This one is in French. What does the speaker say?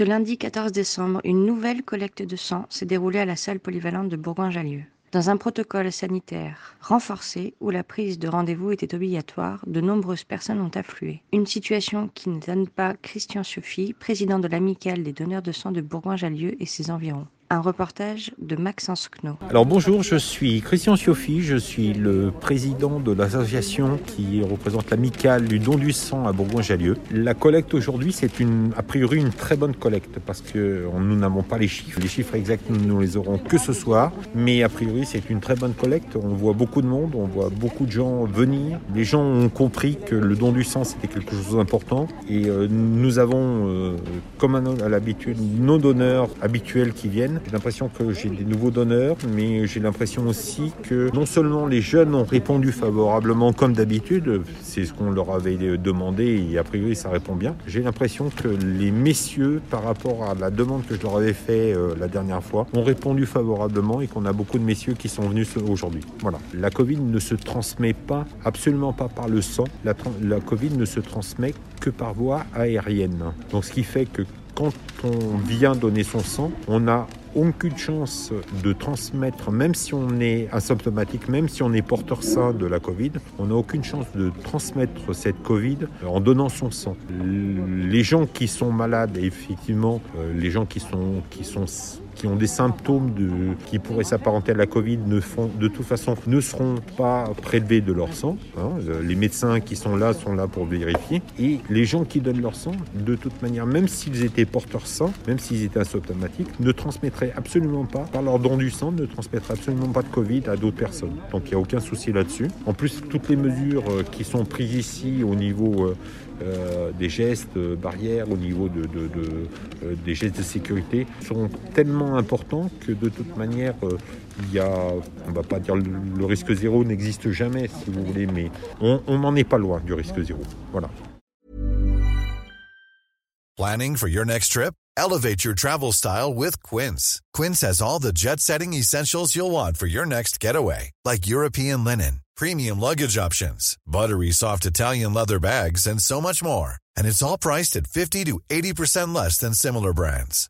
Ce lundi 14 décembre, une nouvelle collecte de sang s'est déroulée à la salle polyvalente de Bourgoin-Jallieu. Dans un protocole sanitaire renforcé où la prise de rendez-vous était obligatoire, de nombreuses personnes ont afflué. Une situation qui n'étonne pas Christian Sophie, président de l'amicale des donneurs de sang de Bourgoin-Jallieu et ses environs. Un reportage de Maxence Kno. Alors bonjour, je suis Christian Sioffi, je suis le président de l'association qui représente l'amicale du don du sang à Bourgoin-Jallieu. La collecte aujourd'hui, c'est une, a priori une très bonne collecte parce que nous n'avons pas les chiffres. Les chiffres exacts, nous les aurons que ce soir, mais a priori, c'est une très bonne collecte. On voit beaucoup de monde, on voit beaucoup de gens venir. Les gens ont compris que le don du sang, c'était quelque chose d'important et euh, nous avons, euh, comme à l'habitude, nos donneurs habituels qui viennent j'ai l'impression que j'ai des nouveaux donneurs, mais j'ai l'impression aussi que non seulement les jeunes ont répondu favorablement comme d'habitude, c'est ce qu'on leur avait demandé et a priori ça répond bien. J'ai l'impression que les messieurs, par rapport à la demande que je leur avais fait euh, la dernière fois, ont répondu favorablement et qu'on a beaucoup de messieurs qui sont venus aujourd'hui. Voilà. La Covid ne se transmet pas, absolument pas par le sang. La, la Covid ne se transmet que par voie aérienne. Donc ce qui fait que quand on vient donner son sang, on a aucune chance de transmettre, même si on est asymptomatique, même si on est porteur sain de la Covid, on n'a aucune chance de transmettre cette Covid en donnant son sang. Les gens qui sont malades, effectivement, euh, les gens qui sont, qui sont qui ont des symptômes qui pourraient s'apparenter à la Covid ne font, de toute façon ne seront pas prélevés de leur sang. Hein. Les médecins qui sont là sont là pour vérifier. Et les gens qui donnent leur sang, de toute manière, même s'ils étaient porteurs sains, même s'ils étaient asymptomatiques, ne transmettraient absolument pas, par leur don du sang, ne transmettraient absolument pas de Covid à d'autres personnes. Donc il n'y a aucun souci là-dessus. En plus, toutes les mesures euh, qui sont prises ici au niveau euh, euh, des gestes barrières, au niveau de, des gestes de sécurité, seront tellement important que de toute manière, euh, il y a, on va pas dire le, risque zéro n'existe jamais, si vous voulez, mais on n'en est pas loin du risque zéro. Voilà. Planning for your next trip? Elevate your travel style with Quince. Quince has all the jet-setting essentials you'll want for your next getaway, like European linen, premium luggage options, buttery soft Italian leather bags, and so much more. And it's all priced at 50 to 80% less than similar brands.